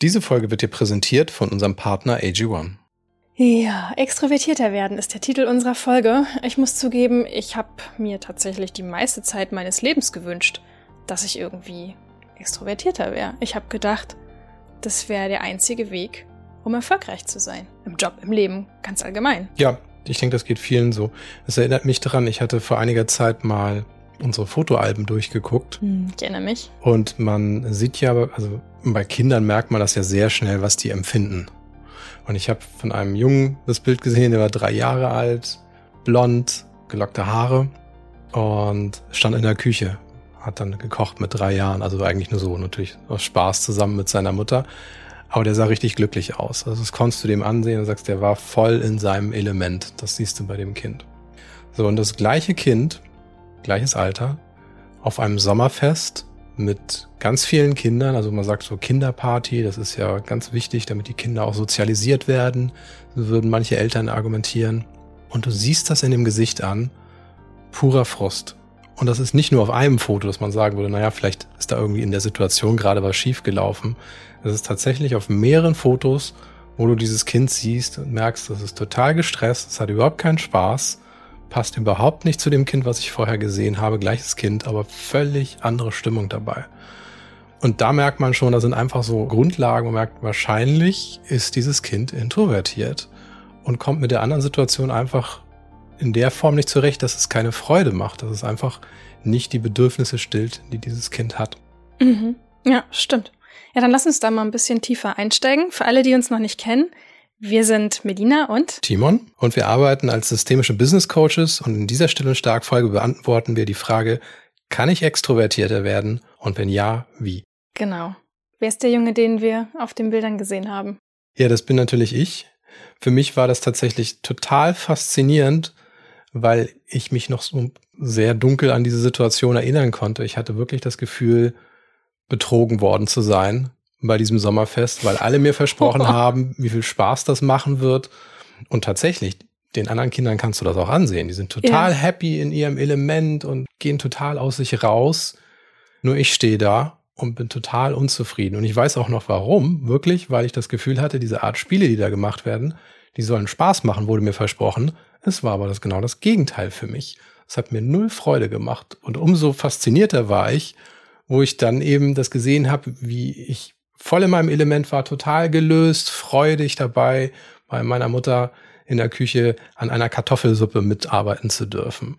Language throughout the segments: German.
Diese Folge wird dir präsentiert von unserem Partner AG1. Ja, extrovertierter werden ist der Titel unserer Folge. Ich muss zugeben, ich habe mir tatsächlich die meiste Zeit meines Lebens gewünscht, dass ich irgendwie extrovertierter wäre. Ich habe gedacht, das wäre der einzige Weg, um erfolgreich zu sein. Im Job, im Leben, ganz allgemein. Ja, ich denke, das geht vielen so. Es erinnert mich daran, ich hatte vor einiger Zeit mal unsere Fotoalben durchgeguckt. Hm, ich erinnere mich. Und man sieht ja, also bei Kindern merkt man das ja sehr schnell, was die empfinden. Und ich habe von einem Jungen das Bild gesehen, der war drei Jahre alt, blond, gelockte Haare und stand in der Küche. Hat dann gekocht mit drei Jahren, also eigentlich nur so, natürlich aus Spaß zusammen mit seiner Mutter. Aber der sah richtig glücklich aus. Also das konntest du dem ansehen und sagst, der war voll in seinem Element. Das siehst du bei dem Kind. So, und das gleiche Kind gleiches Alter, auf einem Sommerfest mit ganz vielen Kindern. Also man sagt so Kinderparty, das ist ja ganz wichtig, damit die Kinder auch sozialisiert werden. So würden manche Eltern argumentieren. Und du siehst das in dem Gesicht an, purer Frust. Und das ist nicht nur auf einem Foto, dass man sagen würde, naja, vielleicht ist da irgendwie in der Situation gerade was schiefgelaufen. Es ist tatsächlich auf mehreren Fotos, wo du dieses Kind siehst und merkst, das ist total gestresst, es hat überhaupt keinen Spaß passt überhaupt nicht zu dem Kind, was ich vorher gesehen habe. Gleiches Kind, aber völlig andere Stimmung dabei. Und da merkt man schon, da sind einfach so Grundlagen und merkt, wahrscheinlich ist dieses Kind introvertiert und kommt mit der anderen Situation einfach in der Form nicht zurecht, dass es keine Freude macht, dass es einfach nicht die Bedürfnisse stillt, die dieses Kind hat. Mhm. Ja, stimmt. Ja, dann lass uns da mal ein bisschen tiefer einsteigen. Für alle, die uns noch nicht kennen, wir sind Medina und Timon und wir arbeiten als systemische Business Coaches und in dieser Stille und stark Folge beantworten wir die Frage, kann ich extrovertierter werden und wenn ja, wie? Genau. Wer ist der Junge, den wir auf den Bildern gesehen haben? Ja, das bin natürlich ich. Für mich war das tatsächlich total faszinierend, weil ich mich noch so sehr dunkel an diese Situation erinnern konnte. Ich hatte wirklich das Gefühl, betrogen worden zu sein bei diesem Sommerfest, weil alle mir versprochen haben, wie viel Spaß das machen wird. Und tatsächlich, den anderen Kindern kannst du das auch ansehen. Die sind total ja. happy in ihrem Element und gehen total aus sich raus. Nur ich stehe da und bin total unzufrieden. Und ich weiß auch noch warum, wirklich, weil ich das Gefühl hatte, diese Art Spiele, die da gemacht werden, die sollen Spaß machen, wurde mir versprochen. Es war aber das genau das Gegenteil für mich. Es hat mir null Freude gemacht. Und umso faszinierter war ich, wo ich dann eben das gesehen habe, wie ich voll in meinem Element war, total gelöst, freudig dabei, bei meiner Mutter in der Küche an einer Kartoffelsuppe mitarbeiten zu dürfen.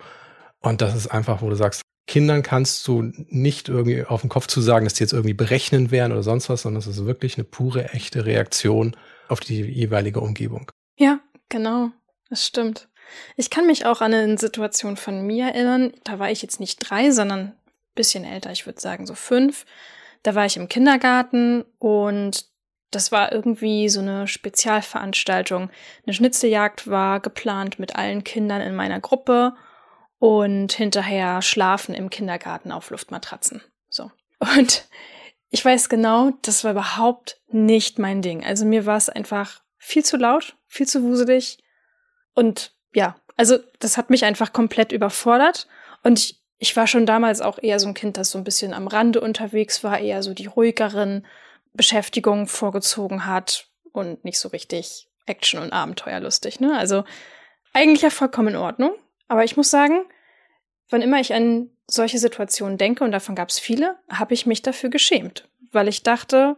Und das ist einfach, wo du sagst, Kindern kannst du nicht irgendwie auf den Kopf zu sagen, dass die jetzt irgendwie berechnend wären oder sonst was, sondern es ist wirklich eine pure, echte Reaktion auf die jeweilige Umgebung. Ja, genau. Das stimmt. Ich kann mich auch an eine Situation von mir erinnern. Da war ich jetzt nicht drei, sondern ein bisschen älter. Ich würde sagen so fünf. Da war ich im Kindergarten und das war irgendwie so eine Spezialveranstaltung. Eine Schnitzeljagd war geplant mit allen Kindern in meiner Gruppe und hinterher schlafen im Kindergarten auf Luftmatratzen. So. Und ich weiß genau, das war überhaupt nicht mein Ding. Also mir war es einfach viel zu laut, viel zu wuselig. Und ja, also das hat mich einfach komplett überfordert. Und ich ich war schon damals auch eher so ein Kind, das so ein bisschen am Rande unterwegs war, eher so die ruhigeren Beschäftigungen vorgezogen hat und nicht so richtig Action- und Abenteuerlustig. Ne? Also eigentlich ja vollkommen in Ordnung. Aber ich muss sagen, wann immer ich an solche Situationen denke, und davon gab es viele, habe ich mich dafür geschämt, weil ich dachte,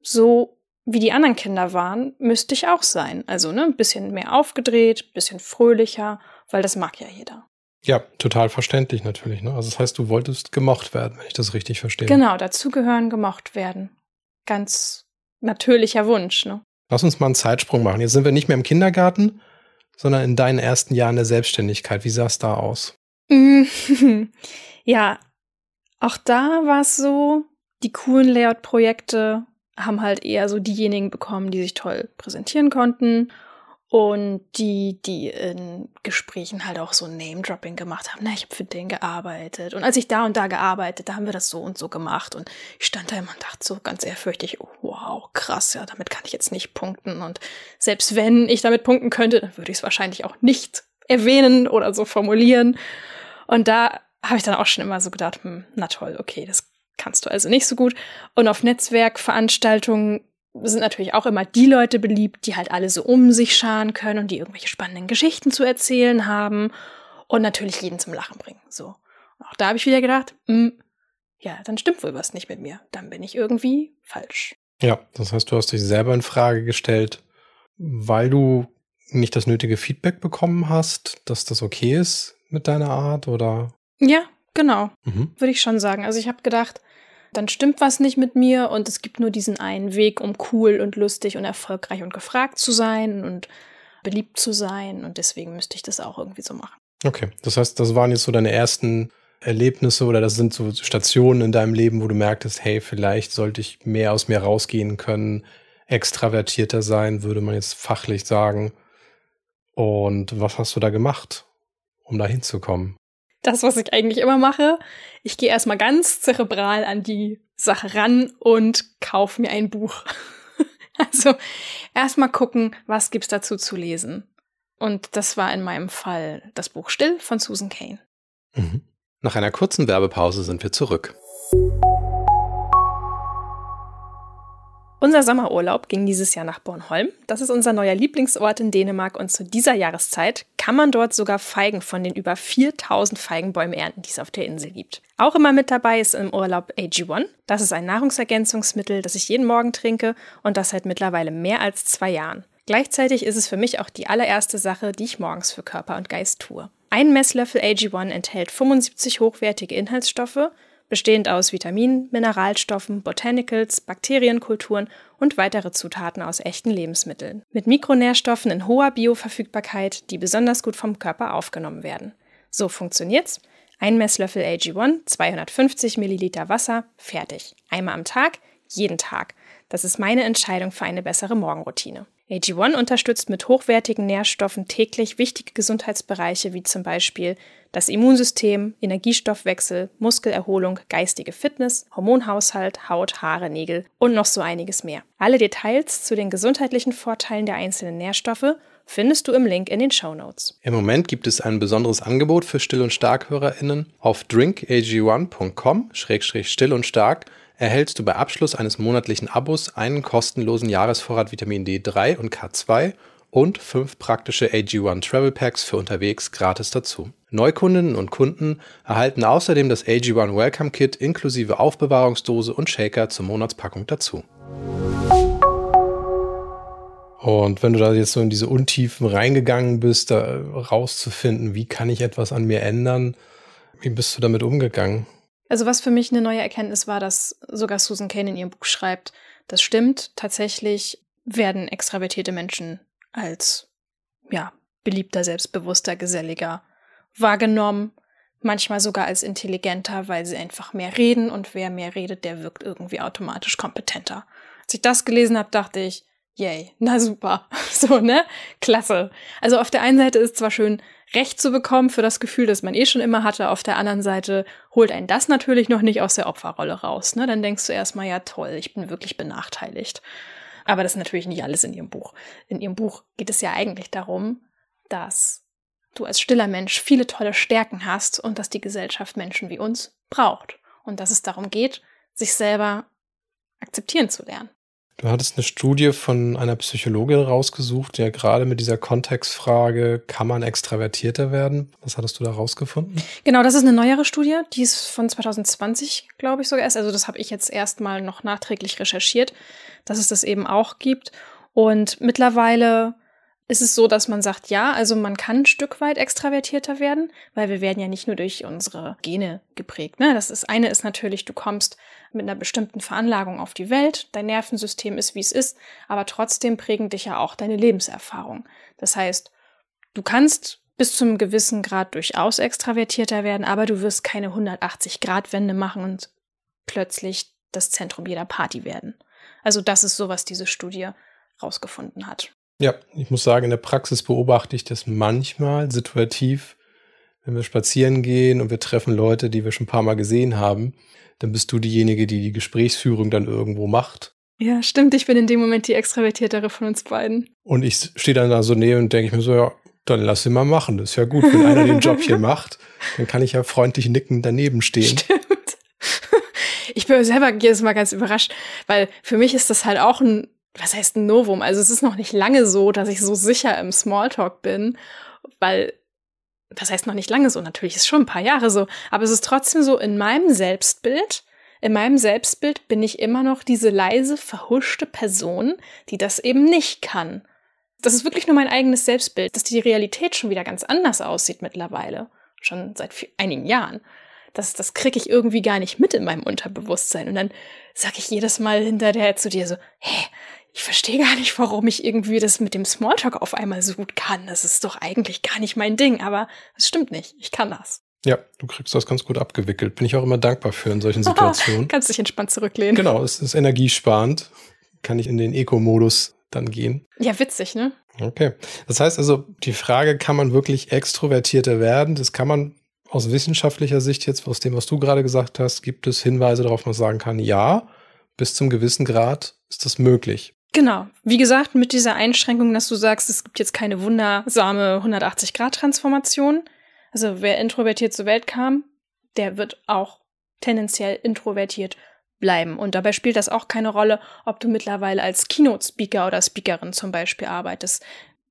so wie die anderen Kinder waren, müsste ich auch sein. Also ne, ein bisschen mehr aufgedreht, ein bisschen fröhlicher, weil das mag ja jeder. Ja, total verständlich natürlich. Ne? Also das heißt, du wolltest gemocht werden, wenn ich das richtig verstehe. Genau, dazugehören, gemocht werden. Ganz natürlicher Wunsch. Ne? Lass uns mal einen Zeitsprung machen. Jetzt sind wir nicht mehr im Kindergarten, sondern in deinen ersten Jahren der Selbstständigkeit. Wie sah es da aus? ja, auch da war es so, die coolen Layout-Projekte haben halt eher so diejenigen bekommen, die sich toll präsentieren konnten und die, die in Gesprächen halt auch so Name-Dropping gemacht haben. Na, ich habe für den gearbeitet. Und als ich da und da gearbeitet, da haben wir das so und so gemacht. Und ich stand da immer und dachte so ganz ehrfürchtig, oh, wow, krass, ja, damit kann ich jetzt nicht punkten. Und selbst wenn ich damit punkten könnte, dann würde ich es wahrscheinlich auch nicht erwähnen oder so formulieren. Und da habe ich dann auch schon immer so gedacht, hm, na toll, okay, das kannst du also nicht so gut. Und auf Netzwerkveranstaltungen sind natürlich auch immer die Leute beliebt, die halt alle so um sich scharen können und die irgendwelche spannenden Geschichten zu erzählen haben und natürlich jeden zum Lachen bringen. So. Und auch da habe ich wieder gedacht, mh, hm, ja, dann stimmt wohl was nicht mit mir. Dann bin ich irgendwie falsch. Ja, das heißt, du hast dich selber in Frage gestellt, weil du nicht das nötige Feedback bekommen hast, dass das okay ist mit deiner Art oder? Ja, genau. Mhm. Würde ich schon sagen. Also ich habe gedacht, dann stimmt was nicht mit mir und es gibt nur diesen einen Weg, um cool und lustig und erfolgreich und gefragt zu sein und beliebt zu sein und deswegen müsste ich das auch irgendwie so machen. Okay, das heißt, das waren jetzt so deine ersten Erlebnisse oder das sind so Stationen in deinem Leben, wo du merktest, hey, vielleicht sollte ich mehr aus mir rausgehen können, extravertierter sein, würde man jetzt fachlich sagen. Und was hast du da gemacht, um da hinzukommen? Das, was ich eigentlich immer mache. Ich gehe erstmal ganz zerebral an die Sache ran und kaufe mir ein Buch. also erstmal gucken, was gibt's dazu zu lesen. Und das war in meinem Fall das Buch Still von Susan Kane. Mhm. Nach einer kurzen Werbepause sind wir zurück. Unser Sommerurlaub ging dieses Jahr nach Bornholm. Das ist unser neuer Lieblingsort in Dänemark und zu dieser Jahreszeit kann man dort sogar Feigen von den über 4000 Feigenbäumen ernten, die es auf der Insel gibt. Auch immer mit dabei ist im Urlaub AG1. Das ist ein Nahrungsergänzungsmittel, das ich jeden Morgen trinke und das seit mittlerweile mehr als zwei Jahren. Gleichzeitig ist es für mich auch die allererste Sache, die ich morgens für Körper und Geist tue. Ein Messlöffel AG1 enthält 75 hochwertige Inhaltsstoffe, bestehend aus Vitaminen, Mineralstoffen, Botanicals, Bakterienkulturen und weitere Zutaten aus echten Lebensmitteln. Mit Mikronährstoffen in hoher Bioverfügbarkeit, die besonders gut vom Körper aufgenommen werden. So funktioniert's. Ein Messlöffel AG1, 250 Milliliter Wasser, fertig. Einmal am Tag, jeden Tag. Das ist meine Entscheidung für eine bessere Morgenroutine. AG1 unterstützt mit hochwertigen Nährstoffen täglich wichtige Gesundheitsbereiche wie zum Beispiel das Immunsystem, Energiestoffwechsel, Muskelerholung, geistige Fitness, Hormonhaushalt, Haut, Haare, Nägel und noch so einiges mehr. Alle Details zu den gesundheitlichen Vorteilen der einzelnen Nährstoffe findest du im Link in den Show Notes. Im Moment gibt es ein besonderes Angebot für Still- und Stark-HörerInnen auf drinkag1.com-still und stark erhältst du bei Abschluss eines monatlichen Abos einen kostenlosen Jahresvorrat Vitamin D3 und K2 und fünf praktische AG1 Travel Packs für unterwegs gratis dazu. Neukundinnen und Kunden erhalten außerdem das AG1 Welcome Kit inklusive Aufbewahrungsdose und Shaker zur Monatspackung dazu. Und wenn du da jetzt so in diese Untiefen reingegangen bist, da rauszufinden, wie kann ich etwas an mir ändern, wie bist du damit umgegangen? Also was für mich eine neue Erkenntnis war, dass sogar Susan Kane in ihrem Buch schreibt, das stimmt, tatsächlich werden extravertierte Menschen als, ja, beliebter, selbstbewusster, geselliger wahrgenommen, manchmal sogar als intelligenter, weil sie einfach mehr reden und wer mehr redet, der wirkt irgendwie automatisch kompetenter. Als ich das gelesen habe, dachte ich, yay, na super, so, ne? Klasse. Also auf der einen Seite ist zwar schön, Recht zu bekommen für das Gefühl, das man eh schon immer hatte. Auf der anderen Seite holt einen das natürlich noch nicht aus der Opferrolle raus. Ne? Dann denkst du erstmal, ja toll, ich bin wirklich benachteiligt. Aber das ist natürlich nicht alles in ihrem Buch. In ihrem Buch geht es ja eigentlich darum, dass du als stiller Mensch viele tolle Stärken hast und dass die Gesellschaft Menschen wie uns braucht. Und dass es darum geht, sich selber akzeptieren zu lernen. Du hattest eine Studie von einer Psychologin rausgesucht, ja gerade mit dieser Kontextfrage, kann man extravertierter werden? Was hattest du da rausgefunden? Genau, das ist eine neuere Studie, die ist von 2020, glaube ich sogar erst. Also das habe ich jetzt erstmal noch nachträglich recherchiert, dass es das eben auch gibt. Und mittlerweile ist es so, dass man sagt, ja, also man kann ein Stück weit extravertierter werden, weil wir werden ja nicht nur durch unsere Gene geprägt. Ne? Das ist eine ist natürlich, du kommst mit einer bestimmten Veranlagung auf die Welt, dein Nervensystem ist, wie es ist, aber trotzdem prägen dich ja auch deine Lebenserfahrung. Das heißt, du kannst bis zum gewissen Grad durchaus extravertierter werden, aber du wirst keine 180-Grad-Wende machen und plötzlich das Zentrum jeder Party werden. Also das ist so, was diese Studie rausgefunden hat. Ja, ich muss sagen, in der Praxis beobachte ich das manchmal situativ, wenn wir spazieren gehen und wir treffen Leute, die wir schon ein paar Mal gesehen haben, dann bist du diejenige, die die Gesprächsführung dann irgendwo macht. Ja, stimmt. Ich bin in dem Moment die extravertiertere von uns beiden. Und ich stehe dann da so neben und denke ich mir so, ja, dann lass sie mal machen. Das ist ja gut, wenn einer den Job hier macht, dann kann ich ja freundlich nickend daneben stehen. Stimmt. Ich bin selber jedes Mal ganz überrascht, weil für mich ist das halt auch ein, was heißt ein Novum? Also es ist noch nicht lange so, dass ich so sicher im Smalltalk bin, weil das heißt noch nicht lange so, natürlich ist schon ein paar Jahre so, aber es ist trotzdem so in meinem Selbstbild, in meinem Selbstbild bin ich immer noch diese leise, verhuschte Person, die das eben nicht kann. Das ist wirklich nur mein eigenes Selbstbild, dass die Realität schon wieder ganz anders aussieht mittlerweile. Schon seit einigen Jahren. Das, das kriege ich irgendwie gar nicht mit in meinem Unterbewusstsein. Und dann sage ich jedes Mal hinterher zu dir so, hä, ich verstehe gar nicht, warum ich irgendwie das mit dem Smalltalk auf einmal so gut kann. Das ist doch eigentlich gar nicht mein Ding, aber es stimmt nicht. Ich kann das. Ja, du kriegst das ganz gut abgewickelt. Bin ich auch immer dankbar für in solchen Situationen. Kannst dich entspannt zurücklehnen. Genau, es ist energiesparend. Kann ich in den Eco-Modus dann gehen. Ja, witzig, ne? Okay. Das heißt also, die Frage, kann man wirklich extrovertierter werden? Das kann man aus wissenschaftlicher Sicht jetzt, aus dem, was du gerade gesagt hast, gibt es Hinweise darauf, man sagen kann, ja, bis zum gewissen Grad ist das möglich. Genau. Wie gesagt, mit dieser Einschränkung, dass du sagst, es gibt jetzt keine wundersame 180-Grad-Transformation. Also wer introvertiert zur Welt kam, der wird auch tendenziell introvertiert bleiben. Und dabei spielt das auch keine Rolle, ob du mittlerweile als Keynote-Speaker oder Speakerin zum Beispiel arbeitest.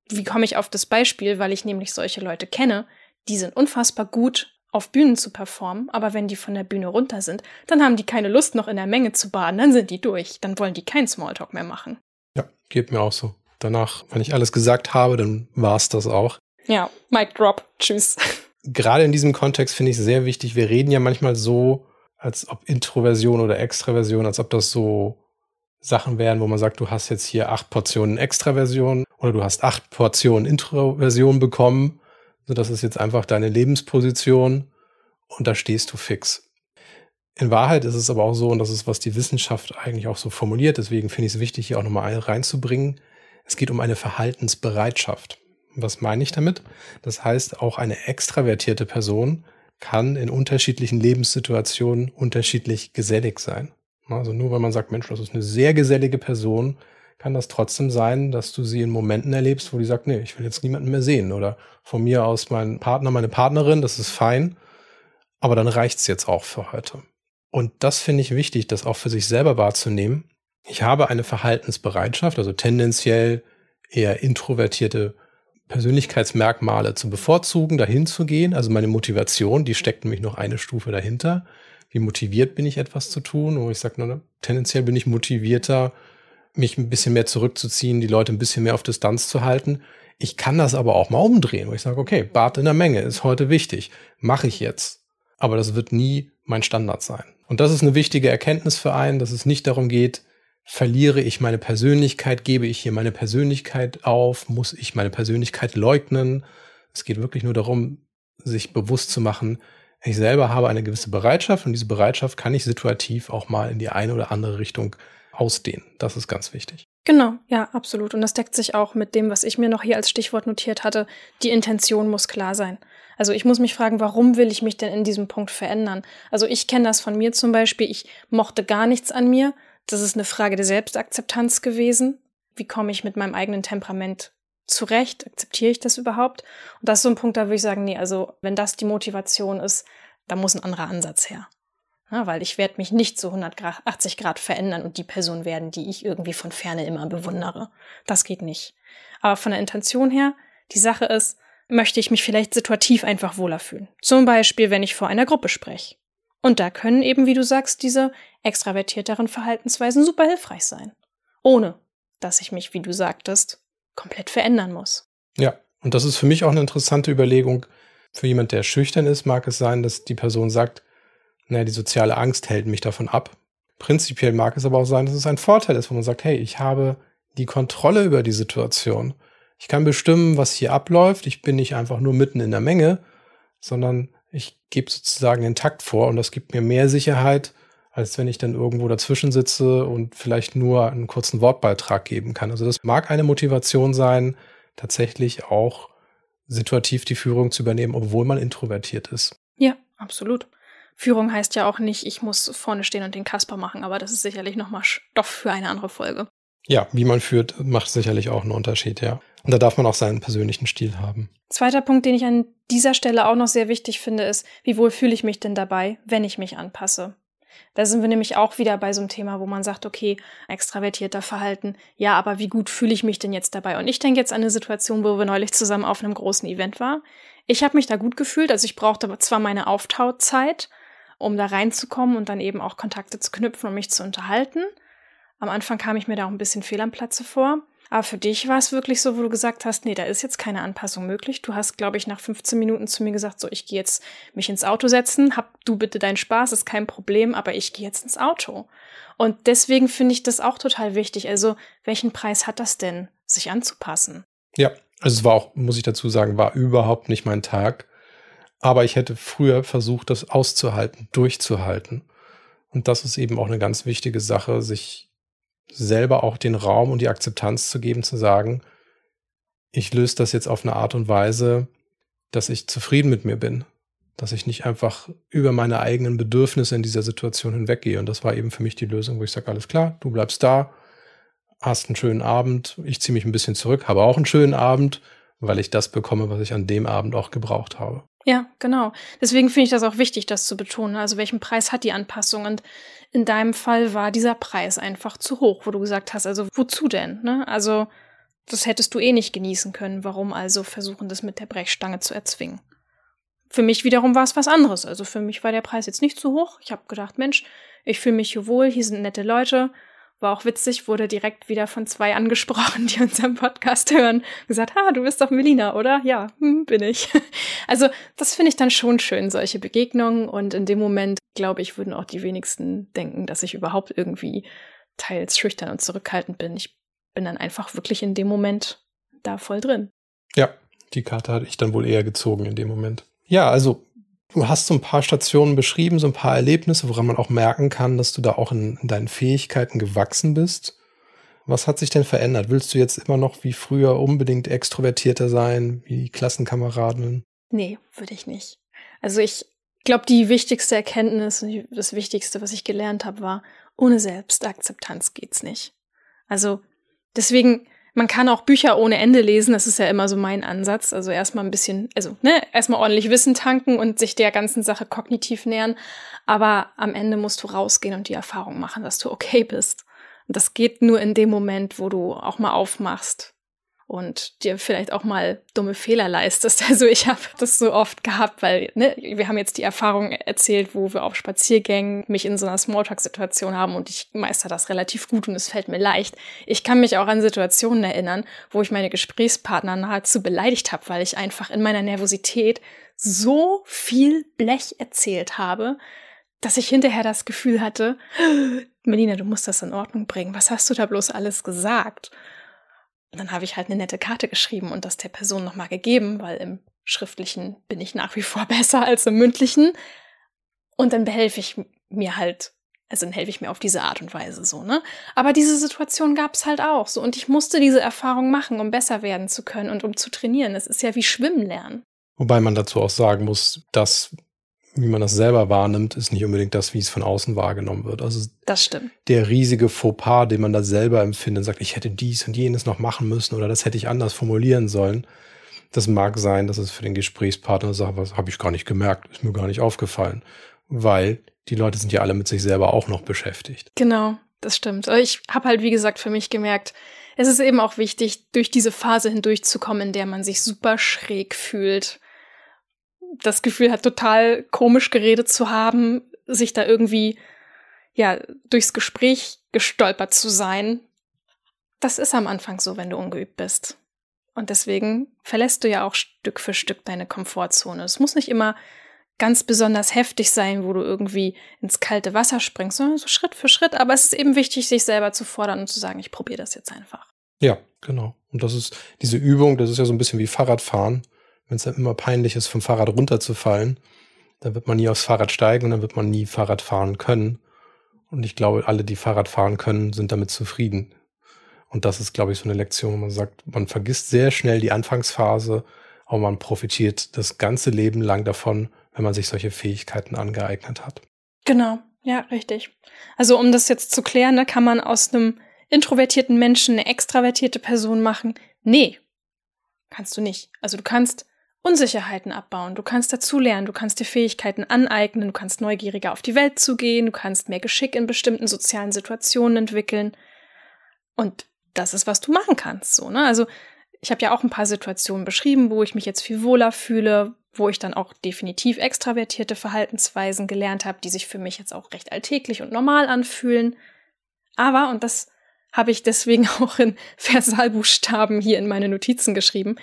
Wie komme ich auf das Beispiel? Weil ich nämlich solche Leute kenne, die sind unfassbar gut auf Bühnen zu performen, aber wenn die von der Bühne runter sind, dann haben die keine Lust, noch in der Menge zu baden, dann sind die durch, dann wollen die keinen Smalltalk mehr machen. Ja, geht mir auch so. Danach, wenn ich alles gesagt habe, dann war es das auch. Ja, Mic Drop. Tschüss. Gerade in diesem Kontext finde ich sehr wichtig. Wir reden ja manchmal so, als ob Introversion oder Extraversion, als ob das so Sachen wären, wo man sagt, du hast jetzt hier acht Portionen Extraversion oder du hast acht Portionen Introversion bekommen. So, das ist jetzt einfach deine Lebensposition und da stehst du fix. In Wahrheit ist es aber auch so, und das ist, was die Wissenschaft eigentlich auch so formuliert, deswegen finde ich es wichtig, hier auch nochmal reinzubringen. Es geht um eine Verhaltensbereitschaft. Was meine ich damit? Das heißt, auch eine extravertierte Person kann in unterschiedlichen Lebenssituationen unterschiedlich gesellig sein. Also nur wenn man sagt, Mensch, das ist eine sehr gesellige Person, kann das trotzdem sein, dass du sie in Momenten erlebst, wo die sagt, nee, ich will jetzt niemanden mehr sehen. Oder von mir aus mein Partner, meine Partnerin, das ist fein, aber dann reicht's jetzt auch für heute. Und das finde ich wichtig, das auch für sich selber wahrzunehmen. Ich habe eine Verhaltensbereitschaft, also tendenziell eher introvertierte Persönlichkeitsmerkmale zu bevorzugen, dahin zu gehen. Also meine Motivation, die steckt nämlich noch eine Stufe dahinter. Wie motiviert bin ich etwas zu tun? Und ich sage nur, tendenziell bin ich motivierter, mich ein bisschen mehr zurückzuziehen, die Leute ein bisschen mehr auf Distanz zu halten. Ich kann das aber auch mal umdrehen, wo ich sage, okay, Bart in der Menge ist heute wichtig, mache ich jetzt. Aber das wird nie mein Standard sein. Und das ist eine wichtige Erkenntnis für einen, dass es nicht darum geht, verliere ich meine Persönlichkeit, gebe ich hier meine Persönlichkeit auf, muss ich meine Persönlichkeit leugnen. Es geht wirklich nur darum, sich bewusst zu machen, ich selber habe eine gewisse Bereitschaft und diese Bereitschaft kann ich situativ auch mal in die eine oder andere Richtung ausdehnen. Das ist ganz wichtig. Genau, ja, absolut. Und das deckt sich auch mit dem, was ich mir noch hier als Stichwort notiert hatte. Die Intention muss klar sein. Also ich muss mich fragen, warum will ich mich denn in diesem Punkt verändern? Also ich kenne das von mir zum Beispiel. Ich mochte gar nichts an mir. Das ist eine Frage der Selbstakzeptanz gewesen. Wie komme ich mit meinem eigenen Temperament zurecht? Akzeptiere ich das überhaupt? Und das ist so ein Punkt, da würde ich sagen, nee, also wenn das die Motivation ist, da muss ein anderer Ansatz her. Ja, weil ich werde mich nicht zu 180 Grad verändern und die Person werden, die ich irgendwie von ferne immer bewundere. Das geht nicht. Aber von der Intention her, die Sache ist, möchte ich mich vielleicht situativ einfach wohler fühlen. Zum Beispiel, wenn ich vor einer Gruppe spreche. Und da können eben, wie du sagst, diese extravertierteren Verhaltensweisen super hilfreich sein. Ohne, dass ich mich, wie du sagtest, komplett verändern muss. Ja, und das ist für mich auch eine interessante Überlegung. Für jemand, der schüchtern ist, mag es sein, dass die Person sagt, naja, die soziale Angst hält mich davon ab. Prinzipiell mag es aber auch sein, dass es ein Vorteil ist, wo man sagt, hey, ich habe die Kontrolle über die Situation. Ich kann bestimmen, was hier abläuft. Ich bin nicht einfach nur mitten in der Menge, sondern ich gebe sozusagen den Takt vor und das gibt mir mehr Sicherheit, als wenn ich dann irgendwo dazwischen sitze und vielleicht nur einen kurzen Wortbeitrag geben kann. Also das mag eine Motivation sein, tatsächlich auch situativ die Führung zu übernehmen, obwohl man introvertiert ist. Ja, absolut. Führung heißt ja auch nicht, ich muss vorne stehen und den Kasper machen, aber das ist sicherlich nochmal Stoff für eine andere Folge. Ja, wie man führt, macht sicherlich auch einen Unterschied, ja. Und da darf man auch seinen persönlichen Stil haben. Zweiter Punkt, den ich an dieser Stelle auch noch sehr wichtig finde, ist, wie wohl fühle ich mich denn dabei, wenn ich mich anpasse? Da sind wir nämlich auch wieder bei so einem Thema, wo man sagt, okay, extravertierter Verhalten, ja, aber wie gut fühle ich mich denn jetzt dabei? Und ich denke jetzt an eine Situation, wo wir neulich zusammen auf einem großen Event waren. Ich habe mich da gut gefühlt, also ich brauchte zwar meine Auftauzeit, um da reinzukommen und dann eben auch Kontakte zu knüpfen und mich zu unterhalten. Am Anfang kam ich mir da auch ein bisschen fehl am Platze vor. Aber für dich war es wirklich so, wo du gesagt hast, nee, da ist jetzt keine Anpassung möglich. Du hast, glaube ich, nach 15 Minuten zu mir gesagt, so, ich gehe jetzt mich ins Auto setzen, hab du bitte deinen Spaß, ist kein Problem, aber ich gehe jetzt ins Auto. Und deswegen finde ich das auch total wichtig. Also, welchen Preis hat das denn, sich anzupassen? Ja, also es war auch, muss ich dazu sagen, war überhaupt nicht mein Tag. Aber ich hätte früher versucht, das auszuhalten, durchzuhalten. Und das ist eben auch eine ganz wichtige Sache, sich selber auch den Raum und die Akzeptanz zu geben, zu sagen, ich löse das jetzt auf eine Art und Weise, dass ich zufrieden mit mir bin, dass ich nicht einfach über meine eigenen Bedürfnisse in dieser Situation hinweggehe. Und das war eben für mich die Lösung, wo ich sage, alles klar, du bleibst da, hast einen schönen Abend, ich ziehe mich ein bisschen zurück, habe auch einen schönen Abend, weil ich das bekomme, was ich an dem Abend auch gebraucht habe. Ja, genau. Deswegen finde ich das auch wichtig, das zu betonen. Also welchen Preis hat die Anpassung? Und in deinem Fall war dieser Preis einfach zu hoch, wo du gesagt hast, also wozu denn? Ne? Also das hättest du eh nicht genießen können. Warum also versuchen, das mit der Brechstange zu erzwingen? Für mich wiederum war es was anderes. Also für mich war der Preis jetzt nicht zu hoch. Ich habe gedacht, Mensch, ich fühle mich hier wohl, hier sind nette Leute. War auch witzig, wurde direkt wieder von zwei angesprochen, die unseren Podcast hören. Gesagt, ha, du bist doch Melina, oder? Ja, hm, bin ich. Also das finde ich dann schon schön, solche Begegnungen. Und in dem Moment, glaube ich, würden auch die wenigsten denken, dass ich überhaupt irgendwie teils schüchtern und zurückhaltend bin. Ich bin dann einfach wirklich in dem Moment da voll drin. Ja, die Karte hatte ich dann wohl eher gezogen in dem Moment. Ja, also Du hast so ein paar Stationen beschrieben, so ein paar Erlebnisse, woran man auch merken kann, dass du da auch in, in, deinen Fähigkeiten gewachsen bist. Was hat sich denn verändert? Willst du jetzt immer noch wie früher unbedingt extrovertierter sein, wie Klassenkameraden? Nee, würde ich nicht. Also ich glaube, die wichtigste Erkenntnis, das Wichtigste, was ich gelernt habe, war, ohne Selbstakzeptanz geht's nicht. Also deswegen man kann auch Bücher ohne Ende lesen, das ist ja immer so mein Ansatz. Also erstmal ein bisschen, also ne, erstmal ordentlich Wissen tanken und sich der ganzen Sache kognitiv nähern. Aber am Ende musst du rausgehen und die Erfahrung machen, dass du okay bist. Und das geht nur in dem Moment, wo du auch mal aufmachst und dir vielleicht auch mal dumme Fehler leistest. Also ich habe das so oft gehabt, weil ne, wir haben jetzt die Erfahrung erzählt, wo wir auf Spaziergängen mich in so einer Smalltalk-Situation haben und ich meister das relativ gut und es fällt mir leicht. Ich kann mich auch an Situationen erinnern, wo ich meine Gesprächspartner nahezu beleidigt habe, weil ich einfach in meiner Nervosität so viel Blech erzählt habe, dass ich hinterher das Gefühl hatte, Melina, du musst das in Ordnung bringen. Was hast du da bloß alles gesagt? Und dann habe ich halt eine nette Karte geschrieben und das der Person nochmal gegeben, weil im Schriftlichen bin ich nach wie vor besser als im Mündlichen. Und dann behelfe ich mir halt, also dann helfe ich mir auf diese Art und Weise so, ne? Aber diese Situation gab es halt auch so. Und ich musste diese Erfahrung machen, um besser werden zu können und um zu trainieren. Es ist ja wie Schwimmen lernen. Wobei man dazu auch sagen muss, dass wie man das selber wahrnimmt, ist nicht unbedingt das, wie es von außen wahrgenommen wird. Also das stimmt. Der riesige Fauxpas, den man da selber empfindet, sagt, ich hätte dies und jenes noch machen müssen oder das hätte ich anders formulieren sollen. Das mag sein, dass es für den Gesprächspartner sagt, was habe ich gar nicht gemerkt, ist mir gar nicht aufgefallen, weil die Leute sind ja alle mit sich selber auch noch beschäftigt. Genau, das stimmt. Ich habe halt, wie gesagt, für mich gemerkt, es ist eben auch wichtig, durch diese Phase hindurchzukommen, in der man sich super schräg fühlt das Gefühl hat, total komisch geredet zu haben, sich da irgendwie ja durchs Gespräch gestolpert zu sein. Das ist am Anfang so, wenn du ungeübt bist. Und deswegen verlässt du ja auch Stück für Stück deine Komfortzone. Es muss nicht immer ganz besonders heftig sein, wo du irgendwie ins kalte Wasser springst, sondern so Schritt für Schritt. Aber es ist eben wichtig, sich selber zu fordern und zu sagen, ich probiere das jetzt einfach. Ja, genau. Und das ist diese Übung, das ist ja so ein bisschen wie Fahrradfahren wenn es dann immer peinlich ist, vom Fahrrad runterzufallen, dann wird man nie aufs Fahrrad steigen und dann wird man nie Fahrrad fahren können. Und ich glaube, alle, die Fahrrad fahren können, sind damit zufrieden. Und das ist, glaube ich, so eine Lektion, wo man sagt, man vergisst sehr schnell die Anfangsphase, aber man profitiert das ganze Leben lang davon, wenn man sich solche Fähigkeiten angeeignet hat. Genau, ja, richtig. Also um das jetzt zu klären, ne, kann man aus einem introvertierten Menschen eine extravertierte Person machen? Nee, kannst du nicht. Also du kannst Unsicherheiten abbauen, du kannst dazulernen, du kannst dir Fähigkeiten aneignen, du kannst neugieriger auf die Welt zugehen, du kannst mehr Geschick in bestimmten sozialen Situationen entwickeln. Und das ist, was du machen kannst, so, ne? Also, ich habe ja auch ein paar Situationen beschrieben, wo ich mich jetzt viel wohler fühle, wo ich dann auch definitiv extravertierte Verhaltensweisen gelernt habe, die sich für mich jetzt auch recht alltäglich und normal anfühlen. Aber, und das habe ich deswegen auch in Versalbuchstaben hier in meine Notizen geschrieben,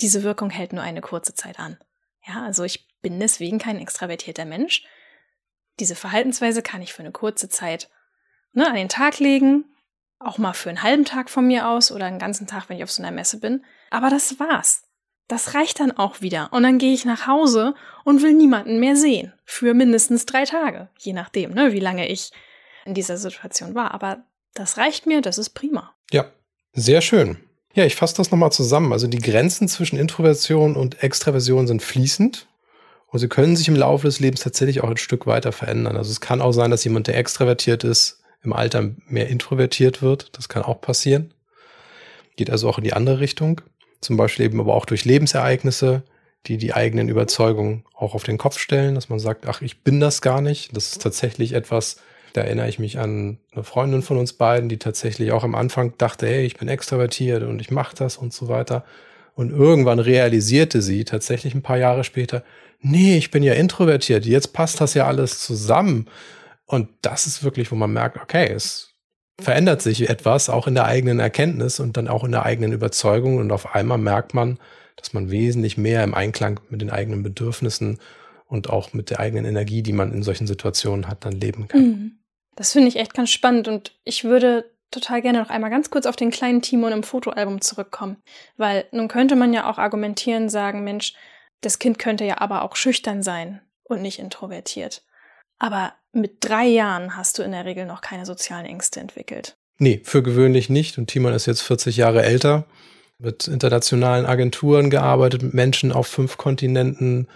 diese Wirkung hält nur eine kurze Zeit an. Ja, also ich bin deswegen kein extravertierter Mensch. Diese Verhaltensweise kann ich für eine kurze Zeit ne, an den Tag legen, auch mal für einen halben Tag von mir aus oder einen ganzen Tag, wenn ich auf so einer Messe bin. Aber das war's. Das reicht dann auch wieder. Und dann gehe ich nach Hause und will niemanden mehr sehen. Für mindestens drei Tage. Je nachdem, ne, wie lange ich in dieser Situation war. Aber das reicht mir, das ist prima. Ja, sehr schön. Ja, ich fasse das nochmal zusammen. Also die Grenzen zwischen Introversion und Extraversion sind fließend und sie können sich im Laufe des Lebens tatsächlich auch ein Stück weiter verändern. Also es kann auch sein, dass jemand, der extravertiert ist, im Alter mehr introvertiert wird. Das kann auch passieren. Geht also auch in die andere Richtung. Zum Beispiel eben aber auch durch Lebensereignisse, die die eigenen Überzeugungen auch auf den Kopf stellen, dass man sagt, ach, ich bin das gar nicht. Das ist tatsächlich etwas, da erinnere ich mich an eine Freundin von uns beiden, die tatsächlich auch am Anfang dachte, hey, ich bin extravertiert und ich mache das und so weiter. Und irgendwann realisierte sie tatsächlich ein paar Jahre später, nee, ich bin ja introvertiert, jetzt passt das ja alles zusammen. Und das ist wirklich, wo man merkt, okay, es verändert sich etwas, auch in der eigenen Erkenntnis und dann auch in der eigenen Überzeugung. Und auf einmal merkt man, dass man wesentlich mehr im Einklang mit den eigenen Bedürfnissen und auch mit der eigenen Energie, die man in solchen Situationen hat, dann leben kann. Mhm. Das finde ich echt ganz spannend und ich würde total gerne noch einmal ganz kurz auf den kleinen Timon im Fotoalbum zurückkommen, weil nun könnte man ja auch argumentieren, sagen, Mensch, das Kind könnte ja aber auch schüchtern sein und nicht introvertiert. Aber mit drei Jahren hast du in der Regel noch keine sozialen Ängste entwickelt. Nee, für gewöhnlich nicht. Und Timon ist jetzt 40 Jahre älter, mit internationalen Agenturen gearbeitet, mit Menschen auf fünf Kontinenten,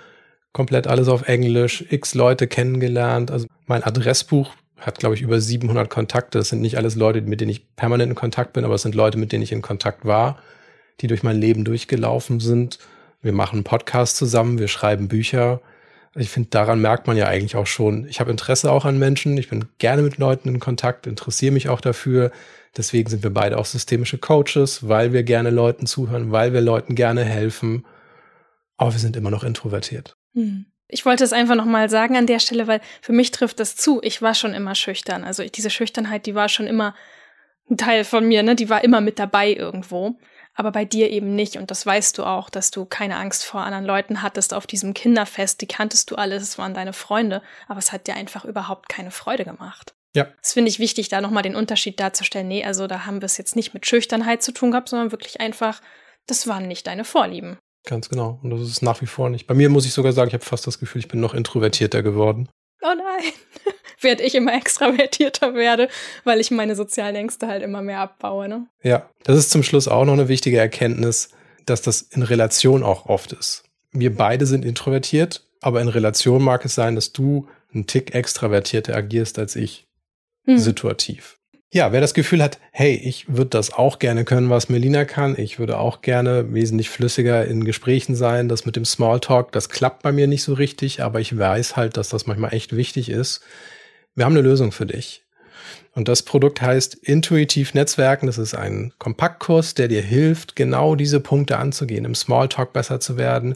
komplett alles auf Englisch, x Leute kennengelernt. Also mein Adressbuch hat, glaube ich, über 700 Kontakte. Das sind nicht alles Leute, mit denen ich permanent in Kontakt bin, aber es sind Leute, mit denen ich in Kontakt war, die durch mein Leben durchgelaufen sind. Wir machen einen Podcast zusammen, wir schreiben Bücher. Ich finde, daran merkt man ja eigentlich auch schon, ich habe Interesse auch an Menschen, ich bin gerne mit Leuten in Kontakt, interessiere mich auch dafür. Deswegen sind wir beide auch systemische Coaches, weil wir gerne Leuten zuhören, weil wir Leuten gerne helfen. Aber wir sind immer noch introvertiert. Hm. Ich wollte es einfach nochmal sagen an der Stelle, weil für mich trifft das zu. Ich war schon immer schüchtern. Also diese Schüchternheit, die war schon immer ein Teil von mir, ne? Die war immer mit dabei irgendwo. Aber bei dir eben nicht. Und das weißt du auch, dass du keine Angst vor anderen Leuten hattest auf diesem Kinderfest. Die kanntest du alles, es waren deine Freunde. Aber es hat dir einfach überhaupt keine Freude gemacht. Ja. Das finde ich wichtig, da nochmal den Unterschied darzustellen. Nee, also da haben wir es jetzt nicht mit Schüchternheit zu tun gehabt, sondern wirklich einfach, das waren nicht deine Vorlieben. Ganz genau. Und das ist nach wie vor nicht. Bei mir muss ich sogar sagen, ich habe fast das Gefühl, ich bin noch introvertierter geworden. Oh nein. Während ich immer extravertierter werde, weil ich meine sozialen Ängste halt immer mehr abbaue. Ne? Ja, das ist zum Schluss auch noch eine wichtige Erkenntnis, dass das in Relation auch oft ist. Wir beide sind introvertiert, aber in Relation mag es sein, dass du einen Tick extravertierter agierst als ich. Hm. Situativ. Ja, wer das Gefühl hat, hey, ich würde das auch gerne können, was Melina kann, ich würde auch gerne wesentlich flüssiger in Gesprächen sein, das mit dem Smalltalk, das klappt bei mir nicht so richtig, aber ich weiß halt, dass das manchmal echt wichtig ist. Wir haben eine Lösung für dich. Und das Produkt heißt Intuitiv Netzwerken. Das ist ein Kompaktkurs, der dir hilft, genau diese Punkte anzugehen, im Smalltalk besser zu werden.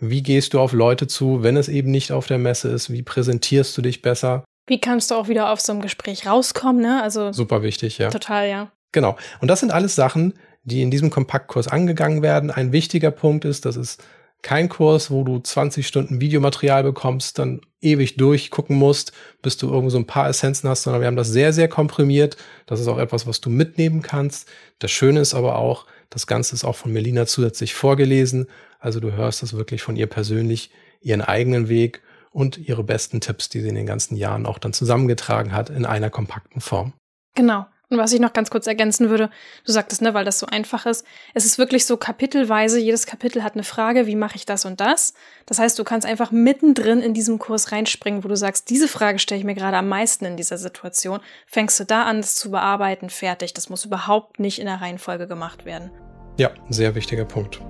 Wie gehst du auf Leute zu, wenn es eben nicht auf der Messe ist? Wie präsentierst du dich besser? Wie kannst du auch wieder auf so einem Gespräch rauskommen, ne? Also super wichtig, ja. Total, ja. Genau. Und das sind alles Sachen, die in diesem Kompaktkurs angegangen werden. Ein wichtiger Punkt ist, das ist kein Kurs, wo du 20 Stunden Videomaterial bekommst, dann ewig durchgucken musst, bis du irgendwo so ein paar Essenzen hast, sondern wir haben das sehr, sehr komprimiert. Das ist auch etwas, was du mitnehmen kannst. Das Schöne ist aber auch, das Ganze ist auch von Melina zusätzlich vorgelesen. Also du hörst das wirklich von ihr persönlich, ihren eigenen Weg und ihre besten Tipps, die sie in den ganzen Jahren auch dann zusammengetragen hat in einer kompakten Form. Genau. Und was ich noch ganz kurz ergänzen würde, du sagtest, ne, weil das so einfach ist, es ist wirklich so kapitelweise, jedes Kapitel hat eine Frage, wie mache ich das und das? Das heißt, du kannst einfach mittendrin in diesem Kurs reinspringen, wo du sagst, diese Frage stelle ich mir gerade am meisten in dieser Situation, fängst du da an, das zu bearbeiten, fertig. Das muss überhaupt nicht in der Reihenfolge gemacht werden. Ja, sehr wichtiger Punkt.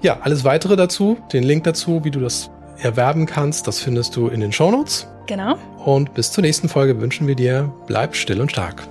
Ja, alles weitere dazu, den Link dazu, wie du das erwerben kannst, das findest du in den Shownotes. Genau. Und bis zur nächsten Folge wünschen wir dir, bleib still und stark.